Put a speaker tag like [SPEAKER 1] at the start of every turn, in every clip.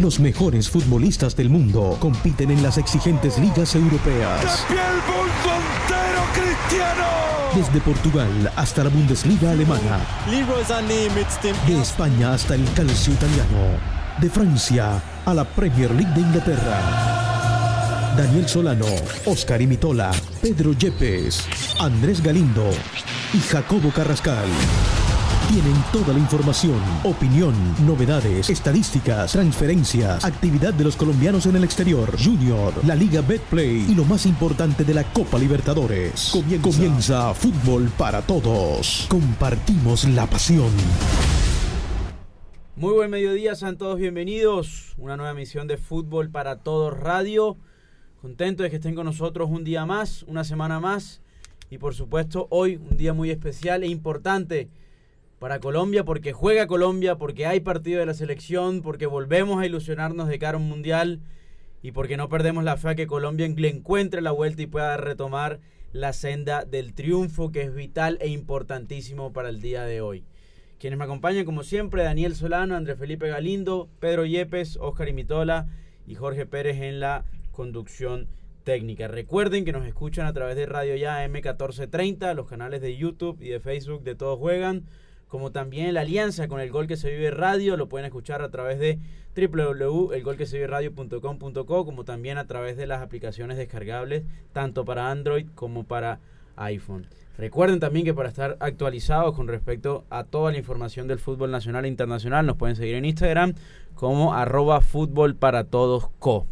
[SPEAKER 1] Los mejores futbolistas del mundo compiten en las exigentes ligas europeas. Desde Portugal hasta la Bundesliga alemana. De España hasta el calcio italiano. De Francia a la Premier League de Inglaterra. Daniel Solano, Oscar Imitola, Pedro Yepes, Andrés Galindo y Jacobo Carrascal. Tienen toda la información, opinión, novedades, estadísticas, transferencias, actividad de los colombianos en el exterior, Junior, la Liga Betplay y lo más importante de la Copa Libertadores. Comienza, Fútbol para Todos. Compartimos la pasión.
[SPEAKER 2] Muy buen mediodía, sean todos bienvenidos. Una nueva emisión de Fútbol para Todos Radio. Contento de que estén con nosotros un día más, una semana más. Y por supuesto, hoy un día muy especial e importante para Colombia, porque juega Colombia, porque hay partido de la selección, porque volvemos a ilusionarnos de cara a un mundial y porque no perdemos la fe a que Colombia le encuentre la vuelta y pueda retomar la senda del triunfo, que es vital e importantísimo para el día de hoy. Quienes me acompañan, como siempre, Daniel Solano, Andrés Felipe Galindo, Pedro Yepes, Oscar Imitola y Jorge Pérez en la conducción técnica. Recuerden que nos escuchan a través de Radio Ya M1430, los canales de YouTube y de Facebook de Todos Juegan, como también la alianza con el Gol que se vive radio, lo pueden escuchar a través de www.elgolqueseviveradio.com.co, como también a través de las aplicaciones descargables, tanto para Android como para iPhone. Recuerden también que para estar actualizados con respecto a toda la información del fútbol nacional e internacional, nos pueden seguir en Instagram como arroba fútbol para todos co.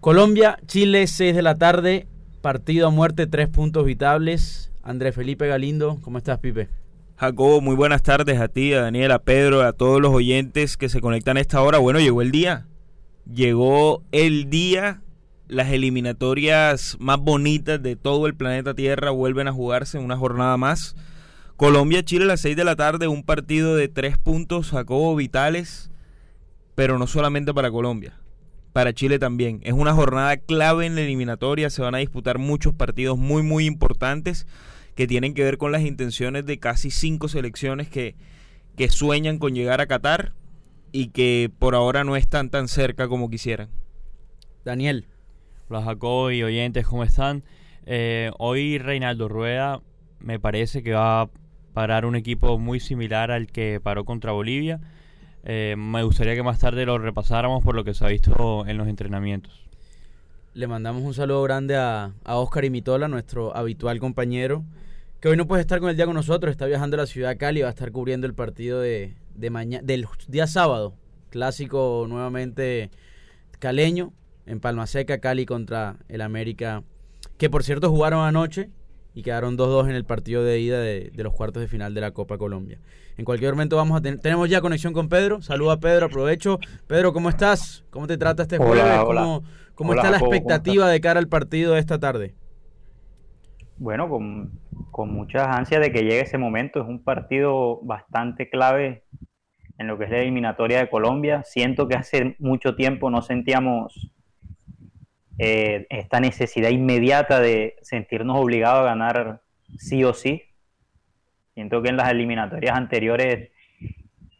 [SPEAKER 2] Colombia, Chile, 6 de la tarde, partido a muerte, tres puntos vitables. Andrés Felipe Galindo, ¿cómo estás, Pipe?
[SPEAKER 3] Jacobo, muy buenas tardes a ti, a Daniel, a Pedro, a todos los oyentes que se conectan a esta hora. Bueno, llegó el día. Llegó el día. Las eliminatorias más bonitas de todo el planeta Tierra vuelven a jugarse en una jornada más. Colombia-Chile a las 6 de la tarde, un partido de tres puntos, Jacobo, vitales, pero no solamente para Colombia para Chile también. Es una jornada clave en la eliminatoria, se van a disputar muchos partidos muy muy importantes que tienen que ver con las intenciones de casi cinco selecciones que, que sueñan con llegar a Qatar y que por ahora no están tan cerca como quisieran.
[SPEAKER 2] Daniel.
[SPEAKER 4] Hola Jacob y oyentes, ¿cómo están? Eh, hoy Reinaldo Rueda me parece que va a parar un equipo muy similar al que paró contra Bolivia eh, me gustaría que más tarde lo repasáramos por lo que se ha visto en los entrenamientos.
[SPEAKER 2] Le mandamos un saludo grande a, a Oscar Imitola, nuestro habitual compañero, que hoy no puede estar con el día con nosotros, está viajando a la ciudad de Cali, va a estar cubriendo el partido de, de mañana, del día sábado, clásico nuevamente caleño, en Palma Seca, Cali contra el América, que por cierto jugaron anoche y quedaron 2-2 en el partido de ida de, los cuartos de final de la Copa Colombia. En cualquier momento vamos a tener, tenemos ya conexión con Pedro. Saluda a Pedro, aprovecho. Pedro, ¿cómo estás? ¿Cómo te trata este jueves? ¿Cómo, está la expectativa de cara al partido de esta tarde?
[SPEAKER 5] Bueno, con, con muchas ansias de que llegue ese momento. Es un partido bastante clave en lo que es la eliminatoria de Colombia. Siento que hace mucho tiempo no sentíamos eh, esta necesidad inmediata de sentirnos obligados a ganar sí o sí. Siento que en las eliminatorias anteriores,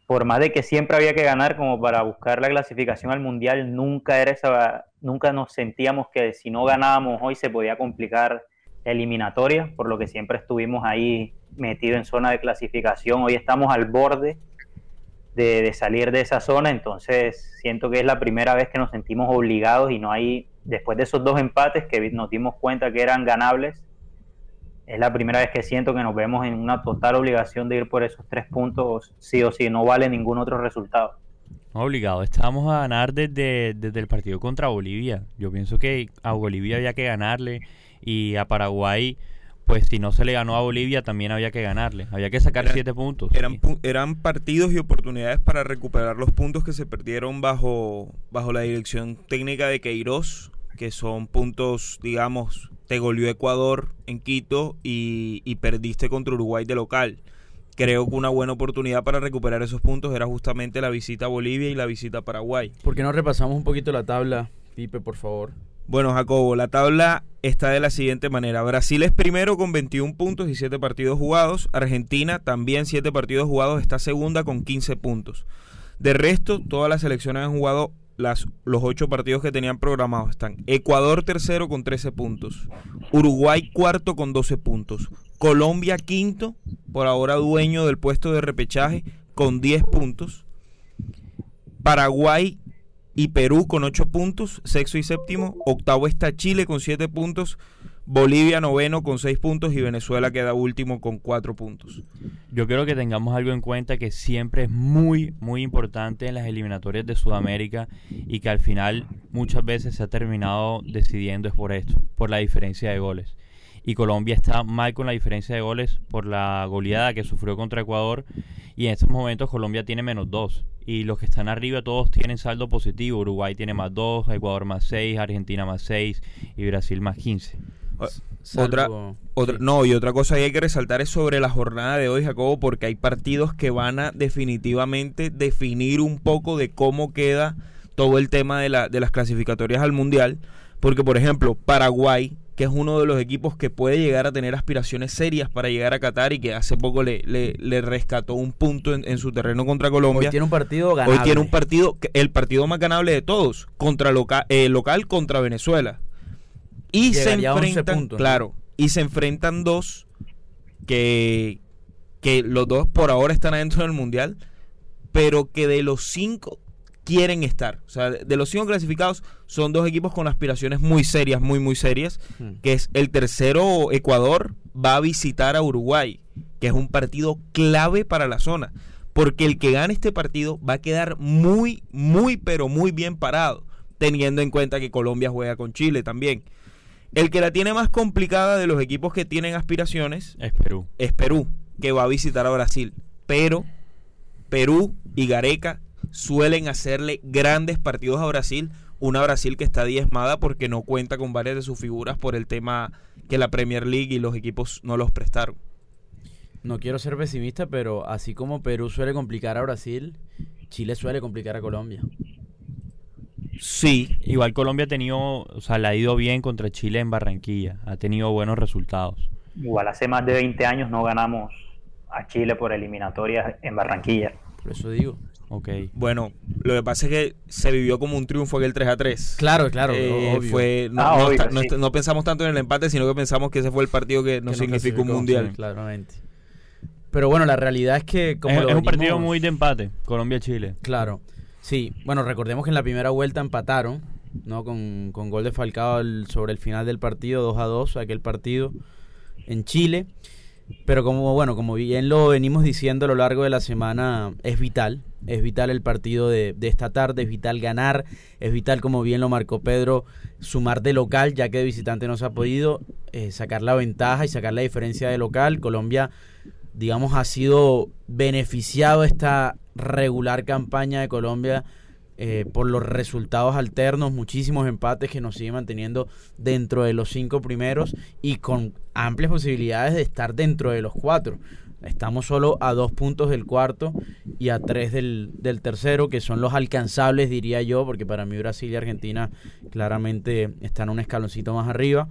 [SPEAKER 5] por más de que siempre había que ganar como para buscar la clasificación al mundial, nunca era esa, nunca nos sentíamos que si no ganábamos hoy se podía complicar la eliminatoria, por lo que siempre estuvimos ahí metidos en zona de clasificación. Hoy estamos al borde de, de, salir de esa zona, entonces siento que es la primera vez que nos sentimos obligados y no hay después de esos dos empates que nos dimos cuenta que eran ganables, es la primera vez que siento que nos vemos en una total obligación de ir por esos tres puntos, sí o sí, no vale ningún otro resultado.
[SPEAKER 4] Obligado, estábamos a ganar desde, desde el partido contra Bolivia. Yo pienso que a Bolivia había que ganarle y a Paraguay pues si no se le ganó a Bolivia también había que ganarle, había que sacar siete puntos.
[SPEAKER 3] Eran, eran partidos y oportunidades para recuperar los puntos que se perdieron bajo, bajo la dirección técnica de Queiroz, que son puntos, digamos, te goleó Ecuador en Quito y, y perdiste contra Uruguay de local. Creo que una buena oportunidad para recuperar esos puntos era justamente la visita a Bolivia y la visita a Paraguay.
[SPEAKER 2] ¿Por qué no repasamos un poquito la tabla, Pipe, por favor?
[SPEAKER 3] Bueno, Jacobo, la tabla está de la siguiente manera. Brasil es primero con 21 puntos y 7 partidos jugados. Argentina también 7 partidos jugados, está segunda con 15 puntos. De resto, todas las selecciones han jugado las, los ocho partidos que tenían programados. Están Ecuador tercero con 13 puntos, Uruguay cuarto con 12 puntos, Colombia quinto, por ahora dueño del puesto de repechaje con 10 puntos, Paraguay y Perú con 8 puntos, sexto y séptimo, octavo está Chile con 7 puntos, Bolivia noveno con 6 puntos y Venezuela queda último con 4 puntos.
[SPEAKER 4] Yo creo que tengamos algo en cuenta que siempre es muy, muy importante en las eliminatorias de Sudamérica y que al final muchas veces se ha terminado decidiendo es por esto, por la diferencia de goles. Y Colombia está mal con la diferencia de goles por la goleada que sufrió contra Ecuador y en estos momentos Colombia tiene menos 2 y los que están arriba todos tienen saldo positivo. Uruguay tiene más 2, Ecuador más 6, Argentina más 6 y Brasil más 15.
[SPEAKER 3] Otra, otra, no, y otra cosa que hay que resaltar es sobre la jornada de hoy, Jacobo, porque hay partidos que van a definitivamente definir un poco de cómo queda todo el tema de, la, de las clasificatorias al Mundial. Porque, por ejemplo, Paraguay, que es uno de los equipos que puede llegar a tener aspiraciones serias para llegar a Qatar y que hace poco le, le, rescató un punto en, su terreno contra Colombia.
[SPEAKER 2] Hoy tiene un partido ganable.
[SPEAKER 3] Hoy tiene un partido, el partido más ganable de todos, contra local, eh, local contra Venezuela. Y se enfrentan, claro, y se enfrentan dos que, que los dos por ahora están adentro del mundial, pero que de los cinco quieren estar. O sea, de los cinco clasificados son dos equipos con aspiraciones muy serias, muy, muy serias, hmm. que es el tercero Ecuador va a visitar a Uruguay, que es un partido clave para la zona, porque el que gane este partido va a quedar muy, muy, pero muy bien parado, teniendo en cuenta que Colombia juega con Chile también. El que la tiene más complicada de los equipos que tienen aspiraciones
[SPEAKER 4] es Perú.
[SPEAKER 3] Es Perú, que va a visitar a Brasil. Pero Perú y Gareca suelen hacerle grandes partidos a Brasil. Una Brasil que está diezmada porque no cuenta con varias de sus figuras por el tema que la Premier League y los equipos no los prestaron.
[SPEAKER 2] No quiero ser pesimista, pero así como Perú suele complicar a Brasil, Chile suele complicar a Colombia.
[SPEAKER 4] Sí. Igual Colombia ha tenido, o sea, le ha ido bien contra Chile en Barranquilla, ha tenido buenos resultados.
[SPEAKER 5] Igual hace más de 20 años no ganamos a Chile por eliminatorias en Barranquilla.
[SPEAKER 2] Por eso digo.
[SPEAKER 3] Ok. Bueno, lo que pasa es que se vivió como un triunfo aquel 3 a 3.
[SPEAKER 2] Claro, claro.
[SPEAKER 3] Eh, fue, ah, no, pensamos tanto en el empate, sino que pensamos que ese fue el partido que nos significó un mundial.
[SPEAKER 2] claramente. Pero bueno, la realidad es que.
[SPEAKER 4] Como es, es un partido muy de empate, Colombia-Chile.
[SPEAKER 2] Claro. Sí, bueno, recordemos que en la primera vuelta empataron, ¿no? Con, con gol de Falcao sobre el final del partido, 2 a 2, aquel partido en Chile. Pero como, bueno, como bien lo venimos diciendo a lo largo de la semana, es vital, es vital el partido de, de, esta tarde, es vital ganar, es vital, como bien lo marcó Pedro, sumar de local, ya que de visitante no se ha podido, eh, sacar la ventaja y sacar la diferencia de local. Colombia, digamos, ha sido beneficiado esta regular campaña de Colombia eh, por los resultados alternos, muchísimos empates que nos siguen manteniendo dentro de los cinco primeros y con amplias posibilidades de estar dentro de los cuatro. Estamos solo a dos puntos del cuarto y a tres del, del tercero, que son los alcanzables, diría yo, porque para mí Brasil y Argentina claramente están un escaloncito más arriba.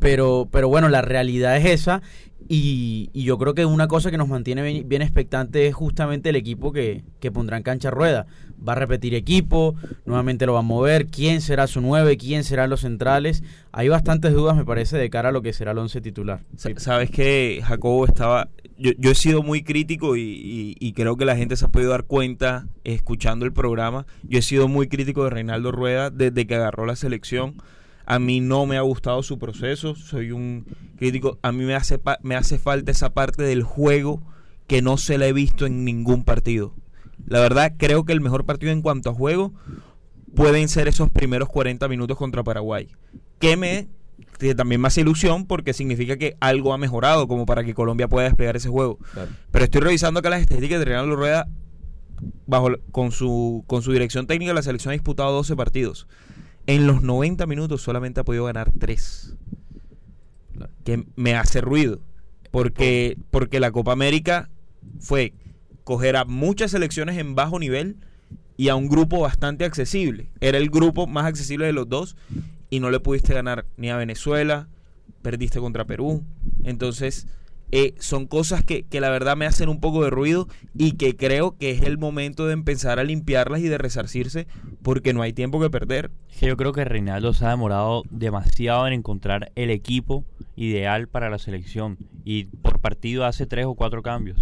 [SPEAKER 2] Pero, pero bueno, la realidad es esa y, yo creo que una cosa que nos mantiene bien, expectante es justamente el equipo que, que, pondrá en cancha rueda. Va a repetir equipo, nuevamente lo va a mover, quién será su 9, quién serán los centrales. Hay bastantes dudas, me parece, de cara a lo que será el once titular.
[SPEAKER 3] Sabes que Jacobo estaba... Yo, yo he sido muy crítico y, y, creo que la gente se ha podido dar cuenta escuchando el programa. Yo he sido muy crítico de Reinaldo Rueda desde que agarró la selección a mí no me ha gustado su proceso, soy un crítico. A mí me hace, me hace falta esa parte del juego que no se la he visto en ningún partido. La verdad, creo que el mejor partido en cuanto a juego pueden ser esos primeros 40 minutos contra Paraguay. Que me que también me hace ilusión porque significa que algo ha mejorado como para que Colombia pueda despegar ese juego. Pero estoy revisando acá las estadísticas de Reinaldo Rueda bajo con su con su dirección técnica la selección ha disputado 12 partidos. En los 90 minutos solamente ha podido ganar 3. Que me hace ruido. Porque, porque la Copa América fue coger a muchas selecciones en bajo nivel y a un grupo bastante accesible. Era el grupo más accesible de los dos y no le pudiste ganar ni a Venezuela, perdiste contra Perú. Entonces, eh, son cosas que, que, la verdad me hacen un poco de ruido y que creo que es el momento de empezar a limpiarlas y de resarcirse porque no hay tiempo que perder.
[SPEAKER 4] Yo creo que Reinaldo se ha demorado demasiado en encontrar el equipo ideal para la selección y por partido hace tres o cuatro cambios.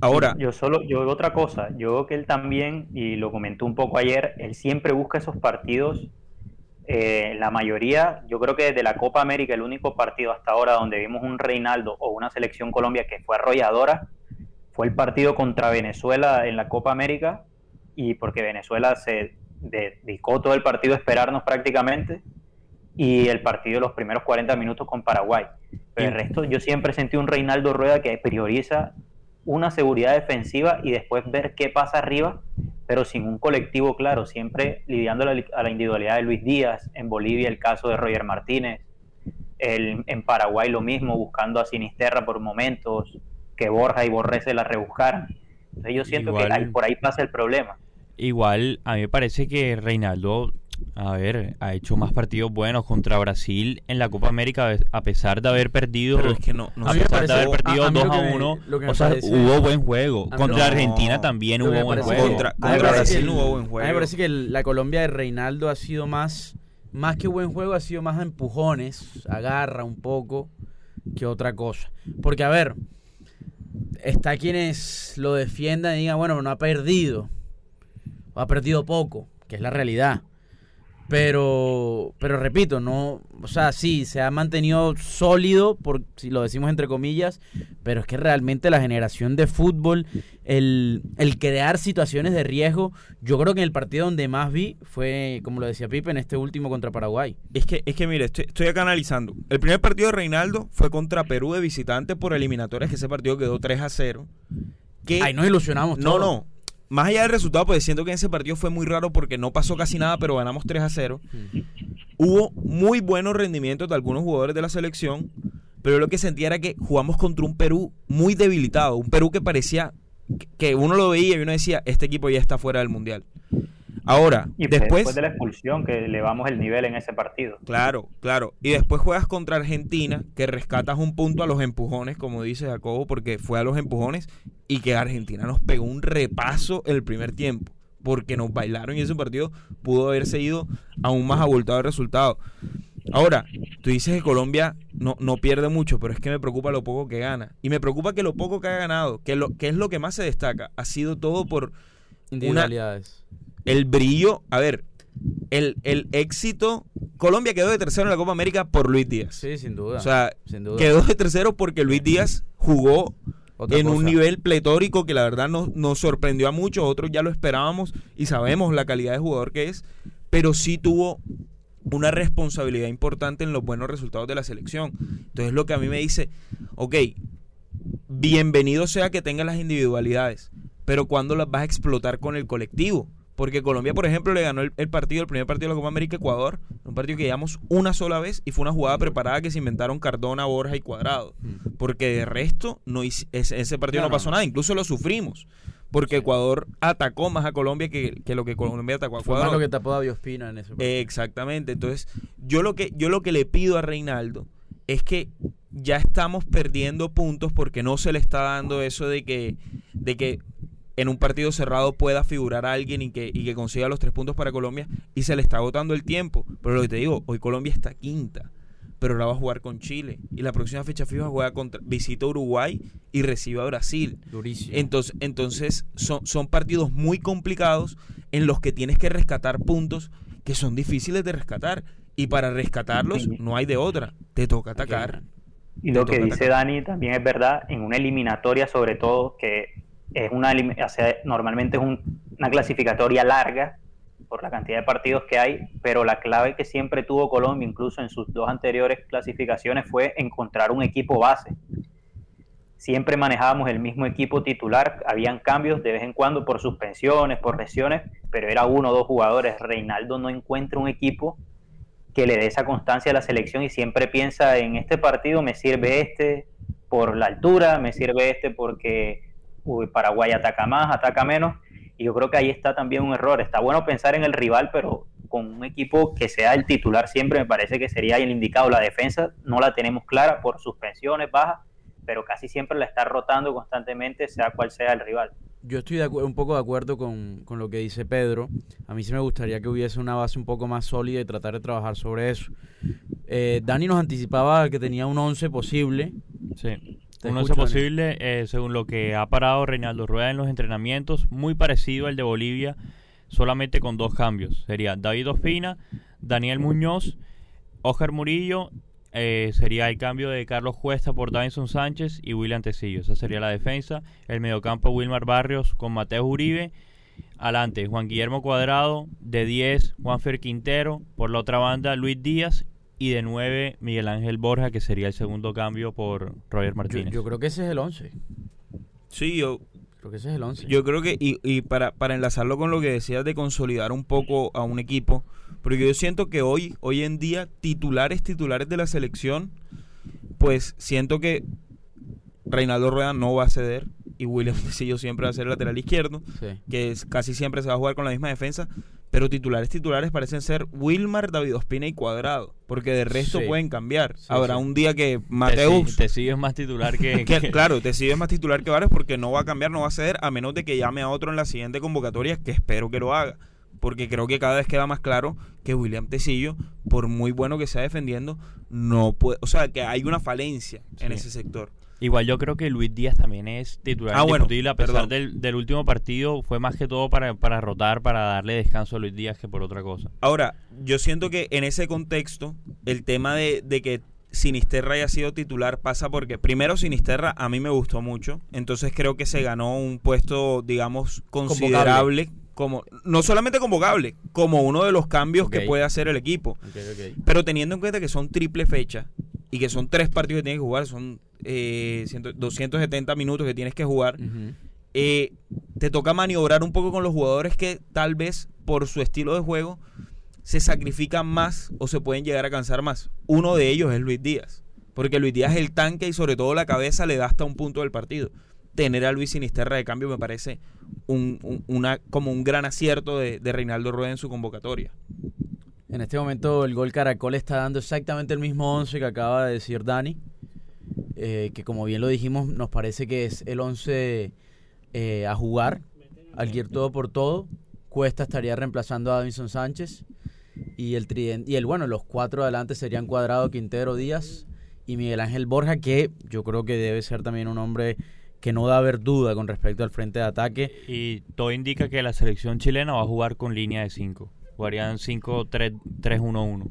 [SPEAKER 5] Ahora, yo solo, yo otra cosa, yo creo que él también, y lo comentó un poco ayer, él siempre busca esos partidos eh, la mayoría, yo creo que desde la Copa América, el único partido hasta ahora donde vimos un Reinaldo o una selección Colombia que fue arrolladora, fue el partido contra Venezuela en la Copa América, y porque Venezuela se dedicó todo el partido a esperarnos prácticamente, y el partido de los primeros 40 minutos con Paraguay. Pero el resto, yo siempre sentí un Reinaldo Rueda que prioriza una seguridad defensiva y después ver qué pasa arriba pero sin un colectivo claro, siempre lidiando a la individualidad de Luis Díaz, en Bolivia el caso de Roger Martínez, el, en Paraguay lo mismo, buscando a Sinisterra por momentos, que Borja y Borré se la rebuscaran. Entonces yo siento que por ahí pasa el problema.
[SPEAKER 4] Igual, a mí me parece que Reinaldo a ver, ha hecho más partidos buenos contra Brasil en la Copa América a pesar de haber perdido.
[SPEAKER 3] Pero es que no, no
[SPEAKER 4] a pesar de haber perdido 2 a 1. O sea, hubo buen juego. Contra Argentina también hubo buen juego.
[SPEAKER 3] Contra, Brasil no hubo buen juego.
[SPEAKER 2] A mí me parece que la Colombia de Reinaldo ha sido más, más que buen juego, ha sido más a empujones, agarra un poco que otra cosa. Porque, a ver, está quienes lo defiendan y digan, bueno, no ha perdido. O ha perdido poco, que es la realidad. Pero, pero repito, no, o sea, sí, se ha mantenido sólido, por si lo decimos entre comillas, pero es que realmente la generación de fútbol, el, el crear situaciones de riesgo, yo creo que en el partido donde más vi fue, como lo decía Pipe, en este último contra Paraguay.
[SPEAKER 3] Es que, es que mire, estoy, estoy acá analizando. El primer partido de Reinaldo fue contra Perú de visitante por eliminatorias, que ese partido quedó 3 a 0.
[SPEAKER 2] Que, Ahí nos ilusionamos.
[SPEAKER 3] No, no, más allá del resultado, pues siento que en ese partido fue muy raro porque no pasó casi nada, pero ganamos 3 a 0. Hubo muy buenos rendimientos de algunos jugadores de la selección, pero lo que sentía era que jugamos contra un Perú muy debilitado, un Perú que parecía que uno lo veía y uno decía, este equipo ya está fuera del Mundial. Ahora,
[SPEAKER 5] y
[SPEAKER 3] después,
[SPEAKER 5] de la expulsión que elevamos el nivel en ese partido.
[SPEAKER 3] Claro, claro. Y después juegas contra Argentina, que rescatas un punto a los empujones, como dice Jacobo, porque fue a los empujones y que Argentina nos pegó un repaso el primer tiempo, porque nos bailaron y ese partido pudo haber seguido aún más abultado el resultado. Ahora, tú dices que Colombia no, no pierde mucho, pero es que me preocupa lo poco que gana. Y me preocupa que lo poco que ha ganado, que, lo, que es lo que más se destaca, ha sido todo por
[SPEAKER 2] individualidades
[SPEAKER 3] el brillo, a ver, el, el, éxito. Colombia quedó de tercero en la Copa América por Luis Díaz.
[SPEAKER 2] Sí, sin duda.
[SPEAKER 3] O sea, quedó de tercero porque Luis Díaz jugó en un nivel pletórico que la verdad nos, nos sorprendió a muchos. Otros ya lo esperábamos y sabemos la calidad de jugador que es. Pero sí tuvo una responsabilidad importante en los buenos resultados de la selección. Entonces, lo que a mí me dice, ok, bienvenido sea que tenga las individualidades, pero ¿cuándo las vas a explotar con el colectivo? Porque Colombia, por ejemplo, le ganó el, partido, el primer partido de la Copa América Ecuador, un partido que llevamos una sola vez y fue una jugada preparada que se inventaron Cardona, Borja y Cuadrado. Porque de resto, no ese partido no, pasó nada, incluso lo sufrimos. Porque Ecuador atacó más a Colombia que, lo que Colombia atacó a Ecuador.
[SPEAKER 2] Fue más lo que tapó a Biospina en ese
[SPEAKER 3] partido. exactamente. Entonces, yo lo que yo lo que le pido a Reinaldo es que ya estamos perdiendo puntos porque no se le está dando eso de que de que en un partido cerrado pueda figurar a alguien y que, y que consiga los tres puntos para Colombia y se le está agotando el tiempo. Pero lo que te digo, hoy Colombia está quinta, pero ahora va a jugar con Chile y la próxima fecha FIFA juega contra, visita Uruguay y recibe a Brasil.
[SPEAKER 2] Durísimo.
[SPEAKER 3] Entonces, entonces son, son partidos muy complicados en los que tienes que rescatar puntos que son difíciles de rescatar y para rescatarlos no hay de otra, te toca atacar.
[SPEAKER 5] Y lo que dice Dani también es verdad, en una eliminatoria sobre todo, que es una, normalmente es una clasificatoria larga por la cantidad de partidos que hay, pero la clave que siempre tuvo Colombia, incluso en sus dos anteriores clasificaciones, fue encontrar un equipo base. Siempre manejábamos el mismo equipo titular, habían cambios de vez en cuando por suspensiones, por lesiones, pero era uno o dos jugadores. Reinaldo no encuentra un equipo que le dé esa constancia a la selección y siempre piensa en este partido me sirve este por la altura, me sirve este porque Paraguay ataca más, ataca menos, y yo creo que ahí está también un error. Está bueno pensar en el rival, pero con un equipo que sea el titular siempre, me parece que sería el indicado. La defensa no la tenemos clara por suspensiones bajas, pero casi siempre la está rotando constantemente, sea cual sea el rival.
[SPEAKER 2] Yo estoy de un poco de acuerdo con, con, lo que dice Pedro. A mí sí me gustaría que hubiese una base un poco más sólida y tratar de trabajar sobre eso. Eh, Dani nos anticipaba que tenía un 11 posible.
[SPEAKER 4] Sí. Un 11 posible, eh, según lo que ha parado Reinaldo Rueda en los entrenamientos, muy parecido al de Bolivia, solamente con dos cambios. Sería David Ospina, Daniel Muñoz, Oscar Murillo eh, sería el cambio de Carlos Cuesta por Davinson Sánchez y William Tecillo. Esa sería la defensa. El mediocampo Wilmar Barrios con Mateo Uribe. Adelante, Juan Guillermo Cuadrado. De 10, Juanfer Quintero. Por la otra banda, Luis Díaz. Y de 9, Miguel Ángel Borja, que sería el segundo cambio por Roger Martínez.
[SPEAKER 2] Yo, creo que ese es el 11.
[SPEAKER 3] Sí, yo
[SPEAKER 2] creo que ese es el 11.
[SPEAKER 3] Yo creo que, y, y para, para enlazarlo con lo que decías de consolidar un poco a un equipo, porque yo siento que hoy, hoy en día, titulares, titulares de la selección, pues siento que Reinaldo Rueda no va a ceder y William Tecillo siempre va a ser lateral izquierdo, que es, casi siempre se va a jugar con la misma defensa, pero titulares titulares parecen ser Wilmar, David Ospina y Cuadrado, porque de resto pueden cambiar. Habrá un día que Mateus...
[SPEAKER 4] Tecillo es más titular que...
[SPEAKER 3] que, Claro, Tecillo es más titular que Vares porque no va a cambiar, no va a ceder, a menos de que llame a otro en la siguiente convocatoria, que espero que lo haga porque creo que cada vez queda más claro que William Tecillo, por muy bueno que sea defendiendo, no puede, o sea, que hay una falencia en ese sector.
[SPEAKER 4] Igual yo creo que Luis Díaz también es titular
[SPEAKER 3] ah, bueno,
[SPEAKER 4] a pesar del, del, último partido fue más que todo para, para rotar, para darle descanso a Luis Díaz que por otra cosa.
[SPEAKER 3] Ahora, yo siento que en ese contexto, el tema de, de que Sinisterra haya sido titular pasa porque primero Sinisterra a mí me gustó mucho, entonces creo que se ganó un puesto, digamos, considerable como no solamente convocable, como uno de los cambios que puede hacer el equipo. Pero teniendo en cuenta que son triple fecha y que son tres partidos que tienes que jugar, son eh, 270 minutos que tienes que jugar, eh, te toca maniobrar un poco con los jugadores que tal vez por su estilo de juego se sacrifican más o se pueden llegar a cansar más. Uno de ellos es Luis Díaz, porque Luis Díaz es el tanque y sobre todo la cabeza le da hasta un punto del partido tener a Luis Sinisterra de cambio me parece un, una, como un gran acierto de, Reinaldo Rueda en su convocatoria.
[SPEAKER 2] En este momento el gol Caracol está dando exactamente el mismo 11 que acaba de decir Dani, eh, que como bien lo dijimos nos parece que es el 11 eh, a jugar, al ir todo por todo. Cuesta estaría reemplazando a Davinson Sánchez y el y el bueno, los cuatro adelante serían Cuadrado, Quintero, Díaz y Miguel Ángel Borja, que yo creo que debe ser también un hombre que no da haber duda con respecto al frente de ataque.
[SPEAKER 4] Y todo indica que la selección chilena va a jugar con línea de 5. Jugarían 5-3-1-1.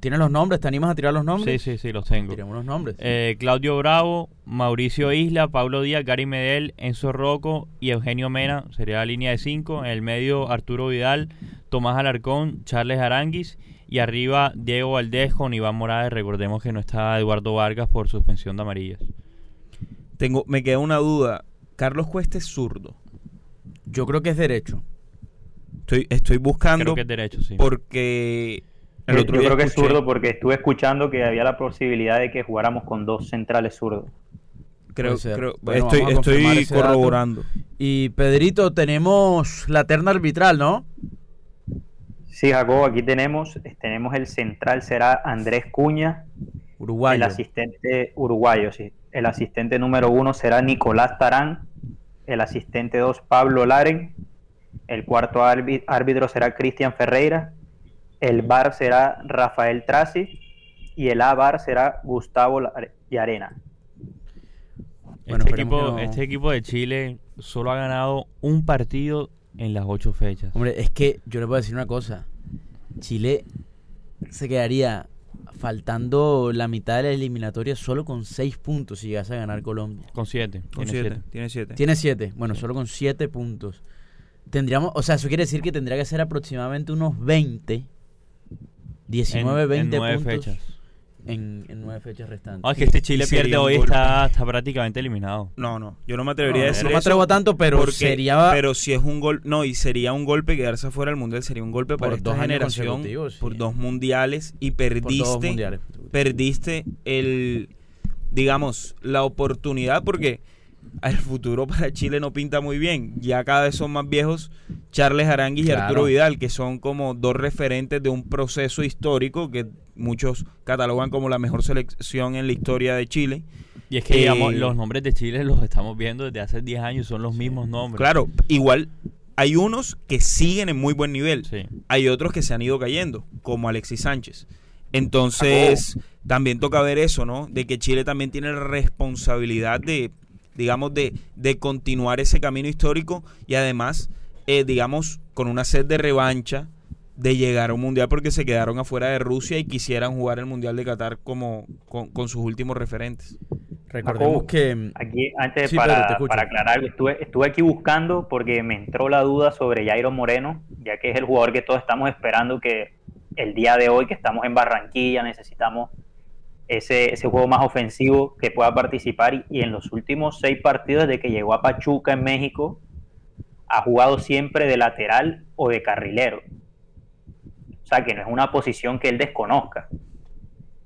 [SPEAKER 2] ¿Tienes los nombres? ¿Te animas a tirar los nombres?
[SPEAKER 4] Sí, sí, sí, los tengo.
[SPEAKER 2] Tiremos los nombres.
[SPEAKER 4] Eh, Claudio Bravo, Mauricio Isla, Pablo Díaz, Gary Medel, Enzo Rocco y Eugenio Mena. Sería la línea de 5. En el medio, Arturo Vidal, Tomás Alarcón, Charles Aranguis. Y arriba, Diego Valdés con Iván Morales. Recordemos que no está Eduardo Vargas por suspensión de amarillas.
[SPEAKER 3] Tengo, me queda una duda. Carlos Cuesta es zurdo.
[SPEAKER 2] Yo creo que es derecho.
[SPEAKER 3] Estoy, estoy buscando.
[SPEAKER 4] Creo que es derecho, sí.
[SPEAKER 3] Porque.
[SPEAKER 5] El otro yo creo que es zurdo porque estuve escuchando que había la posibilidad de que jugáramos con dos centrales zurdos.
[SPEAKER 3] Creo, creo estoy, estoy corroborando.
[SPEAKER 2] Y Pedrito, tenemos la terna arbitral, ¿no?
[SPEAKER 5] Sí, Jacobo, aquí tenemos, tenemos el central, será Andrés Cuña,
[SPEAKER 2] Uruguayo.
[SPEAKER 5] El asistente uruguayo, sí. El asistente número uno será Nicolás Tarán. El asistente dos, Pablo Laren. El cuarto árbitro será Cristian Ferreira. El bar será Rafael Trasi. Y el A-bar será Gustavo Yarena.
[SPEAKER 4] este, equipo, este equipo de Chile solo ha ganado un partido en las ocho fechas.
[SPEAKER 2] Hombre, es que yo le puedo decir una cosa. Chile se quedaría faltando la mitad de la eliminatoria solo con seis puntos si llegas a ganar Colombia.
[SPEAKER 4] Con siete.
[SPEAKER 3] Con siete. Tiene siete.
[SPEAKER 2] Tiene siete. Bueno, solo con siete puntos. Tendríamos, o sea, eso quiere decir que tendría que ser aproximadamente unos 20, 19, 20
[SPEAKER 4] nueve fechas
[SPEAKER 2] en, nueve fechas restantes.
[SPEAKER 4] Ah, es que este Chile pierde hoy está, está prácticamente eliminado.
[SPEAKER 3] No, no, yo no me atrevería a decir
[SPEAKER 2] No me atrevo a tanto, pero sería...
[SPEAKER 3] Pero si es un gol... No, y sería un golpe quedarse fuera del Mundial, sería un golpe por esta generación, por dos mundiales, y perdiste... Perdiste el... Digamos, la oportunidad, porque el futuro para Chile no pinta muy bien. Ya cada vez son más viejos Charles Aranguis y Arturo Vidal, que son como dos referentes de un proceso histórico que muchos catalogan como la mejor selección en la historia de Chile.
[SPEAKER 4] Y es que, digamos, eh, los nombres de Chile los estamos viendo desde hace 10 años, son los mismos nombres.
[SPEAKER 3] Claro, igual hay unos que siguen en muy buen nivel. Hay otros que se han ido cayendo, como Alexis Sánchez. Entonces, también toca ver eso, ¿no? De que Chile también tiene la responsabilidad de, digamos, de, de continuar ese camino histórico y además, eh, digamos, con una sed de revancha de llegar a un mundial porque se quedaron afuera de Rusia y quisieran jugar el mundial de Qatar como con, sus últimos referentes.
[SPEAKER 5] Recordemos que aquí antes para, aclarar estuve estuve aquí buscando porque me entró la duda sobre Jairo Moreno ya que es el jugador que todos estamos esperando que el día de hoy que estamos en Barranquilla necesitamos ese, juego más ofensivo que pueda participar y, en los últimos seis partidos de que llegó a Pachuca en México ha jugado siempre de lateral o de carrilero. O sea que no es una posición que él desconozca.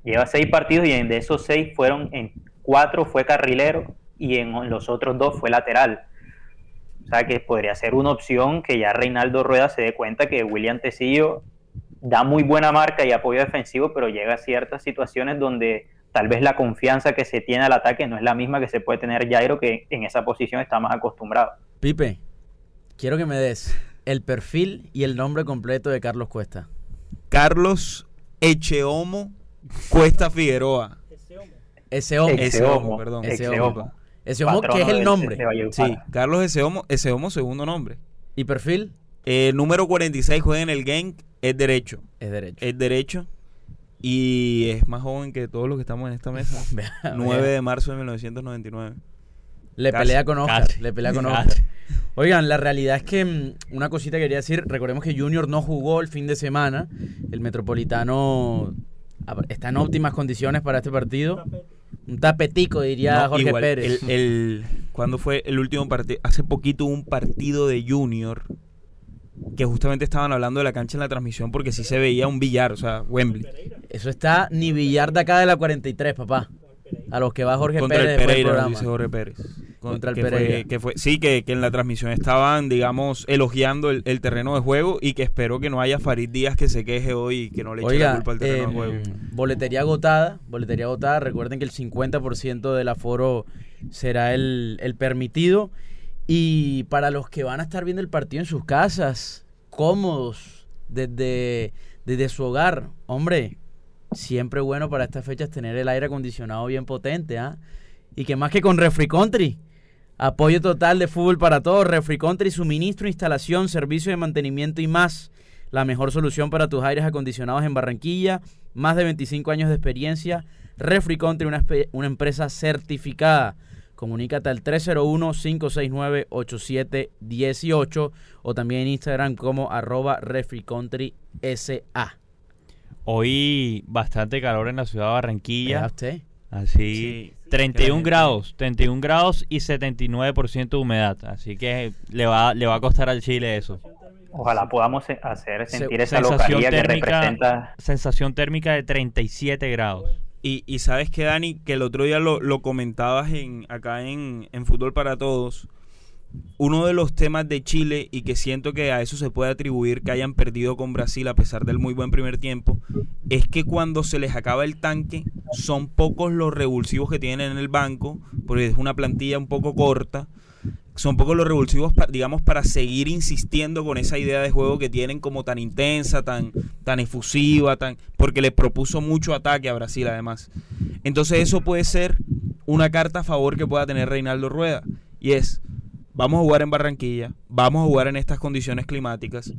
[SPEAKER 5] Lleva seis partidos y de esos seis fueron en cuatro fue carrilero y en los otros dos fue lateral. O sea que podría ser una opción que ya Reinaldo Rueda se dé cuenta que William Tecillo da muy buena marca y apoyo defensivo, pero llega a ciertas situaciones donde tal vez la confianza que se tiene al ataque no es la misma que se puede tener Jairo, que en esa posición está más acostumbrado.
[SPEAKER 2] Pipe, quiero que me des el perfil y el nombre completo de Carlos Cuesta.
[SPEAKER 3] Carlos Echeomo Cuesta Figueroa.
[SPEAKER 2] Ese hombre.
[SPEAKER 3] Ese hombre, perdón.
[SPEAKER 2] Ese hombre. Ese hombre, ¿qué es el nombre?
[SPEAKER 3] sí, Carlos Ese hombre, segundo nombre.
[SPEAKER 2] ¿Y perfil?
[SPEAKER 3] Eh, número 46 juega en el Genk es derecho.
[SPEAKER 2] Es derecho.
[SPEAKER 3] Es derecho. Y es más joven que todos los que estamos en esta mesa. 9 de marzo de 1999.
[SPEAKER 2] Le pelea con Oscar. Le pelea con Oscar. Oigan, la realidad es que mm, una cosita quería decir. Recordemos que Junior no jugó el fin de semana. El Metropolitano está en óptimas condiciones para este partido. Un tapetico, diría Jorge Pérez.
[SPEAKER 3] El, el, ¿Cuándo fue el último partido? Hace poquito hubo un partido de Junior que justamente estaban hablando de la cancha en la transmisión porque sí se veía un billar, o sea, Wembley.
[SPEAKER 2] Eso está ni billar de acá de la 43, papá. A los que va Jorge
[SPEAKER 3] Contra
[SPEAKER 2] Pérez.
[SPEAKER 3] El Pereira, dice Jorge Pérez. Contra el Pereira. que fue, sí, que, en la transmisión estaban, digamos, elogiando el, terreno de juego y que espero que no haya Farid Díaz que se queje hoy y que no le eche la culpa al terreno de juego.
[SPEAKER 2] Boletería agotada, boletería agotada. Recuerden que el 50% del aforo será el, el permitido. Y para los que van a estar viendo el partido en sus casas, cómodos, desde, desde su hogar, hombre, siempre bueno para estas fechas tener el aire acondicionado bien potente, ¿ah? Y que más que con Refri Country. Apoyo total de fútbol para todos. Refri Country, suministro, instalación, servicio de mantenimiento y más. La mejor solución para tus aires acondicionados en Barranquilla. Más de 25 años de experiencia. Refri Country, una, una empresa certificada. Comunícate al 301-569-8718 o también en Instagram como arroba refricountrysA.
[SPEAKER 4] Hoy bastante calor en la ciudad de Barranquilla.
[SPEAKER 2] usted?
[SPEAKER 4] Así, 31 grados, 31 grados y 79% de humedad. Así que le va, le va a costar al Chile eso.
[SPEAKER 5] Ojalá podamos hacer sentir esa localidad que representa.
[SPEAKER 4] Sensación térmica de 37 grados.
[SPEAKER 3] Y, y sabes que, Dani, que el otro día lo, lo comentabas en, acá en, en Fútbol para Todos. Uno de los temas de Chile y que siento que a eso se puede atribuir que hayan perdido con Brasil a pesar del muy buen primer tiempo, es que cuando se les acaba el tanque son pocos los revulsivos que tienen en el banco, porque es una plantilla un poco corta son pocos los revulsivos, digamos, para seguir insistiendo con esa idea de juego que tienen como tan intensa, tan, tan efusiva, tan, porque le propuso mucho ataque a Brasil además. Entonces eso puede ser una carta a favor que pueda tener Reinaldo Rueda. Y es, vamos a jugar en Barranquilla, vamos a jugar en estas condiciones climáticas.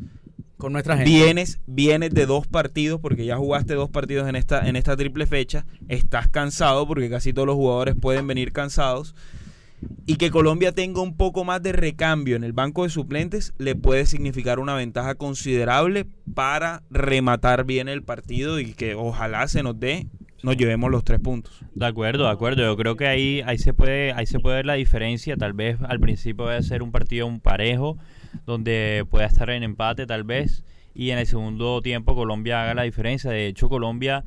[SPEAKER 2] Con nuestra gente.
[SPEAKER 3] Vienes, vienes de dos partidos, porque ya jugaste dos partidos en esta, en esta triple fecha. Estás cansado, porque casi todos los jugadores pueden venir cansados y que Colombia tenga un poco más de recambio en el banco de suplentes le puede significar una ventaja considerable para rematar bien el partido y que ojalá se nos dé nos llevemos los tres puntos.
[SPEAKER 4] De acuerdo, de acuerdo. Yo creo que ahí ahí se puede ahí se puede ver la diferencia. Tal vez al principio a ser un partido un parejo donde pueda estar en empate tal vez y en el segundo tiempo Colombia haga la diferencia. De hecho Colombia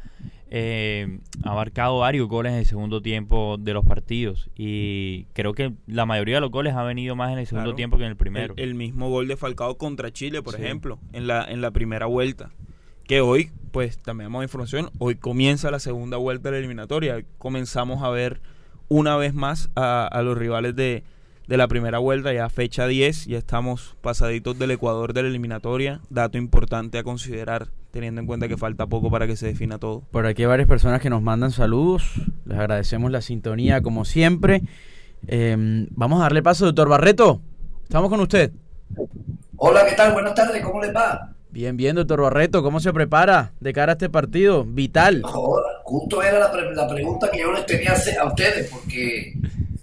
[SPEAKER 4] eh, ha marcado varios goles en el segundo tiempo de los partidos y creo que la mayoría de los goles ha venido más en el segundo tiempo que en el primero.
[SPEAKER 3] El, mismo gol de Falcao contra Chile, por ejemplo, en la, en la primera vuelta. Que hoy, pues también damos información, hoy comienza la segunda vuelta de la eliminatoria. Comenzamos a ver una vez más a, los rivales de, de la primera vuelta, ya fecha 10, ya estamos pasaditos del Ecuador de la eliminatoria, dato importante a considerar teniendo en cuenta que falta poco para que se defina todo.
[SPEAKER 2] Por aquí hay varias personas que nos mandan saludos, les agradecemos la sintonía como siempre. Em, vamos a darle paso, doctor Barreto, estamos con usted.
[SPEAKER 6] Hola, ¿qué tal? Buenas tardes, ¿cómo les va?
[SPEAKER 2] Bien, bien, doctor Barreto, ¿cómo se prepara de cara a este partido vital?
[SPEAKER 6] justo era la, pregunta que yo les tenía a ustedes, porque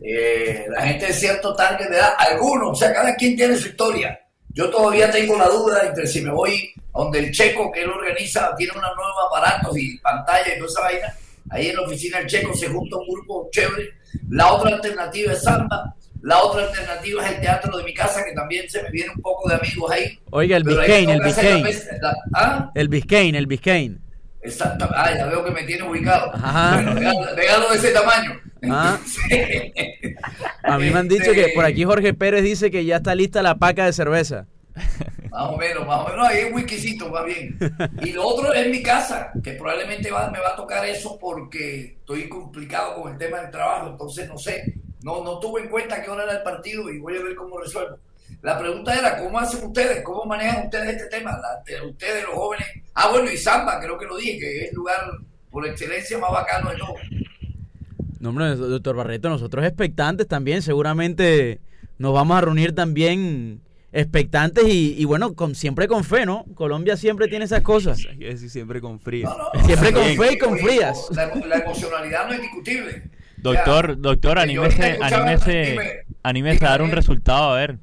[SPEAKER 6] eh, la gente de cierto target de edad, algunos, o sea, cada quien tiene su historia. Yo todavía tengo la duda entre si me voy donde el checo que él organiza tiene unos nuevos aparatos y pantalla y toda esa vaina. Ahí en la oficina del checo se junta un grupo chévere. La otra alternativa es samba. La otra alternativa es el teatro de mi casa, que también se me viene un poco de amigos ahí.
[SPEAKER 2] Oiga, el Biscayne, el Biscayne. ¿ah? El Biscayne, el Biscayne.
[SPEAKER 6] Exacto. Ah, ya veo que me tiene ubicado. Bueno, regalo, de ese tamaño. Ah.
[SPEAKER 2] A mí me han dicho que por aquí Jorge Pérez dice que ya está lista la paca de cerveza.
[SPEAKER 6] Más o menos, más o menos. Ahí es whiskycito, más bien. Y lo otro es mi casa, que probablemente va, me va a tocar eso porque estoy complicado con el tema del trabajo, entonces no sé. No, no tuve en cuenta qué hora era el partido y voy a ver cómo resuelvo. La pregunta era, ¿cómo hacen ustedes? ¿Cómo manejan ustedes este tema? ustedes, los jóvenes. Ah, bueno, y Samba, creo que lo dije, que es el lugar por excelencia más bacano de todo.
[SPEAKER 2] No, hombre, doctor Barreto, nosotros expectantes también, seguramente nos vamos a reunir también expectantes y, bueno, con, siempre con fe, ¿no? Colombia siempre tiene esas cosas.
[SPEAKER 3] siempre con frías.
[SPEAKER 2] siempre con fe y con frías.
[SPEAKER 6] La, emocionalidad no es discutible.
[SPEAKER 4] Doctor, doctor, anímese, anímese, anímese a dar un resultado, a ver.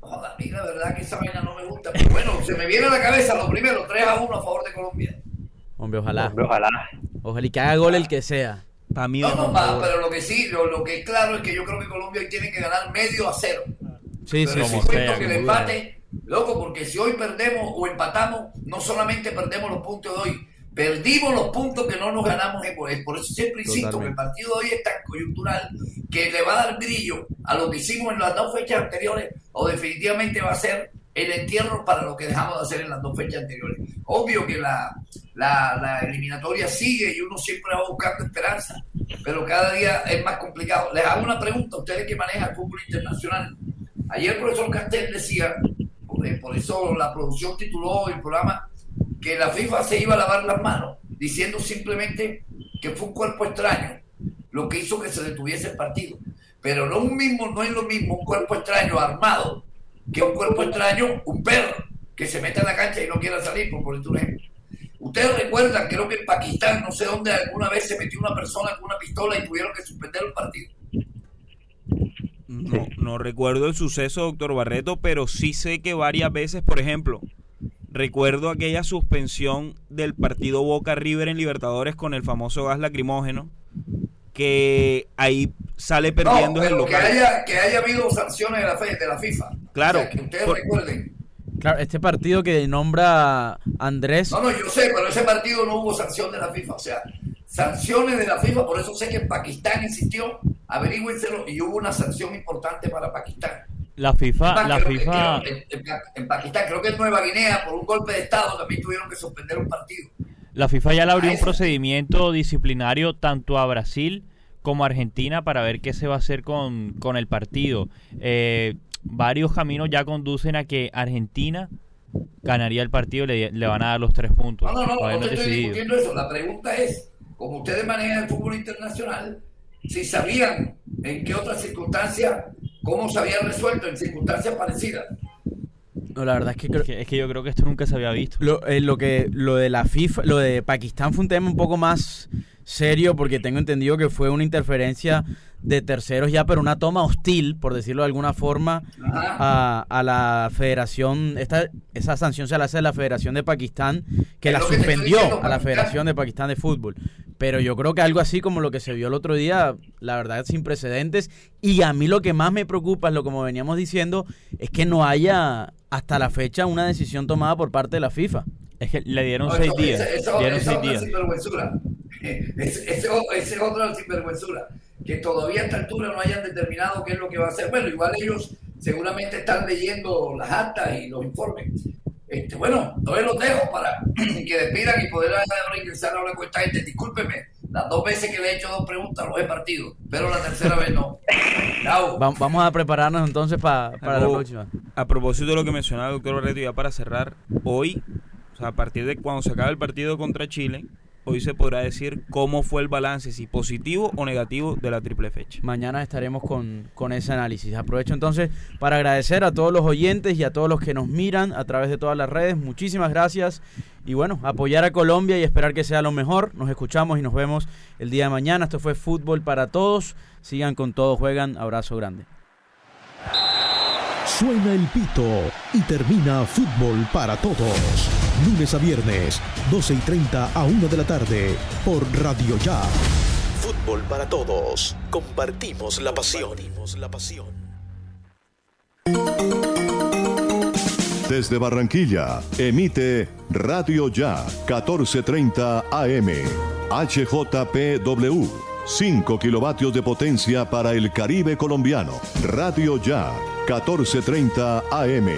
[SPEAKER 6] Joder, a mí la verdad que esa vaina no me gusta. Pero bueno, se me viene a la cabeza lo primero, 3 a 1 a favor de Colombia.
[SPEAKER 2] Hombre, ojalá.
[SPEAKER 5] Hombre, ojalá.
[SPEAKER 2] Ojalá y que haga gol el que sea.
[SPEAKER 6] Para mí no, no, pero lo que sí, lo, que es claro es que yo creo que Colombia hoy tiene que ganar medio a cero.
[SPEAKER 2] Sí,
[SPEAKER 6] pero sí, que el empate, loco, porque si hoy perdemos o empatamos, no solamente perdemos los puntos de hoy, perdimos los puntos que no nos ganamos en Por eso siempre insisto que el partido de hoy es tan coyuntural que le va a dar brillo a lo que hicimos en las dos fechas anteriores o definitivamente va a ser el entierro para lo que dejamos de hacer en las dos fechas anteriores. Obvio que la, la, eliminatoria sigue y uno siempre va buscando esperanza, pero cada día es más complicado. Les hago una pregunta a ustedes que manejan el fútbol internacional. Ayer el profesor Castel decía, por eso la producción tituló el programa, que la FIFA se iba a lavar las manos, diciendo simplemente que fue un cuerpo extraño lo que hizo que se detuviese el partido. Pero no, mismo, no es lo mismo un cuerpo extraño armado que un cuerpo extraño, un perro, que se mete en la cancha y no quiera salir, por poner un ejemplo. Ustedes recuerdan, creo que en Pakistán, no sé dónde, alguna vez se metió una persona con una pistola y tuvieron que suspender el partido.
[SPEAKER 3] No, no recuerdo el suceso, doctor Barreto, pero sí sé que varias veces, por ejemplo, recuerdo aquella suspensión del partido Boca River en Libertadores con el famoso gas lacrimógeno, que ahí sale perdiendo
[SPEAKER 6] el local. Que haya, que haya habido sanciones de la, de la FIFA.
[SPEAKER 3] Claro.
[SPEAKER 6] que ustedes recuerden.
[SPEAKER 2] Claro, este partido que nombra Andrés.
[SPEAKER 6] No, no, yo sé, pero ese partido no hubo sanción de la FIFA. O sea, sanciones de la FIFA, por eso sé que Pakistán insistió, averigüenselo, y hubo una sanción importante para Pakistán.
[SPEAKER 4] La FIFA, la FIFA...
[SPEAKER 6] en, Pakistán, creo que en Nueva Guinea, por un golpe de Estado, también tuvieron que suspender un partido.
[SPEAKER 4] La FIFA ya le abrió un procedimiento disciplinario tanto a Brasil como a Argentina para ver qué se va a hacer con, con el partido. Eh, varios caminos ya conducen a que Argentina ganaría el partido y le, van a dar los tres puntos.
[SPEAKER 6] No, no, no, no estoy discutiendo eso. La pregunta es, como ustedes manejan el fútbol internacional, si sabían en qué otras circunstancias, cómo se había resuelto en circunstancias parecidas.
[SPEAKER 2] No, la verdad es
[SPEAKER 4] que, es que, yo creo que esto nunca se había visto.
[SPEAKER 2] Lo, eh, lo, que lo de la FIFA, lo de Pakistán fue un tema un poco más serio porque tengo entendido que fue una interferencia de terceros ya, pero una toma hostil, por decirlo de alguna forma, a, a la federación. Esta, esa sanción se la hace a la Federación de Pakistán, que la suspendió a la Federación de Pakistán de Fútbol. Pero yo creo que algo así como lo que se vio el otro día, la verdad sin precedentes. Y a mí lo que más me preocupa, es lo como veníamos diciendo, es que no haya hasta la fecha una decisión tomada por parte de la FIFA.
[SPEAKER 4] Es que le dieron seis días.
[SPEAKER 6] Esa es otra sinvergüenzura. Esa es otra sinvergüenzura. Que todavía a esta altura no hayan determinado qué es lo que va a hacer. Bueno, igual ellos seguramente están leyendo las actas y los informes. Este, bueno, entonces los dejo para que despidan y poder ingresar a una cuenta gente. Discúlpeme, las dos veces que le he hecho dos preguntas los he partido, pero la tercera vez no.
[SPEAKER 2] Vamos a prepararnos entonces para la próxima.
[SPEAKER 3] A propósito de lo que mencionaba el doctor Barreto, ya para cerrar, hoy, sea, a partir de cuando se acabe el partido contra Chile, hoy se podrá decir cómo fue el balance, si positivo o negativo de la triple fecha.
[SPEAKER 2] Mañana estaremos con, con, ese análisis. Aprovecho entonces para agradecer a todos los oyentes y a todos los que nos miran a través de todas las redes. Muchísimas gracias. Y bueno, apoyar a Colombia y esperar que sea lo mejor. Nos escuchamos y nos vemos el día de mañana. Esto fue Fútbol para Todos. Sigan con todo, juegan. Abrazo grande.
[SPEAKER 1] Suena el pito y termina Fútbol para Todos. Lunes a viernes, 12 y 30 a 1 de la tarde, por Radio Ya. Fútbol para Todos. Compartimos la pasión. la pasión. Desde Barranquilla, emite Radio Ya, 1430 AM. HJPW. 5 kilovatios de potencia para el Caribe colombiano. Radio Ya, 1430 AM.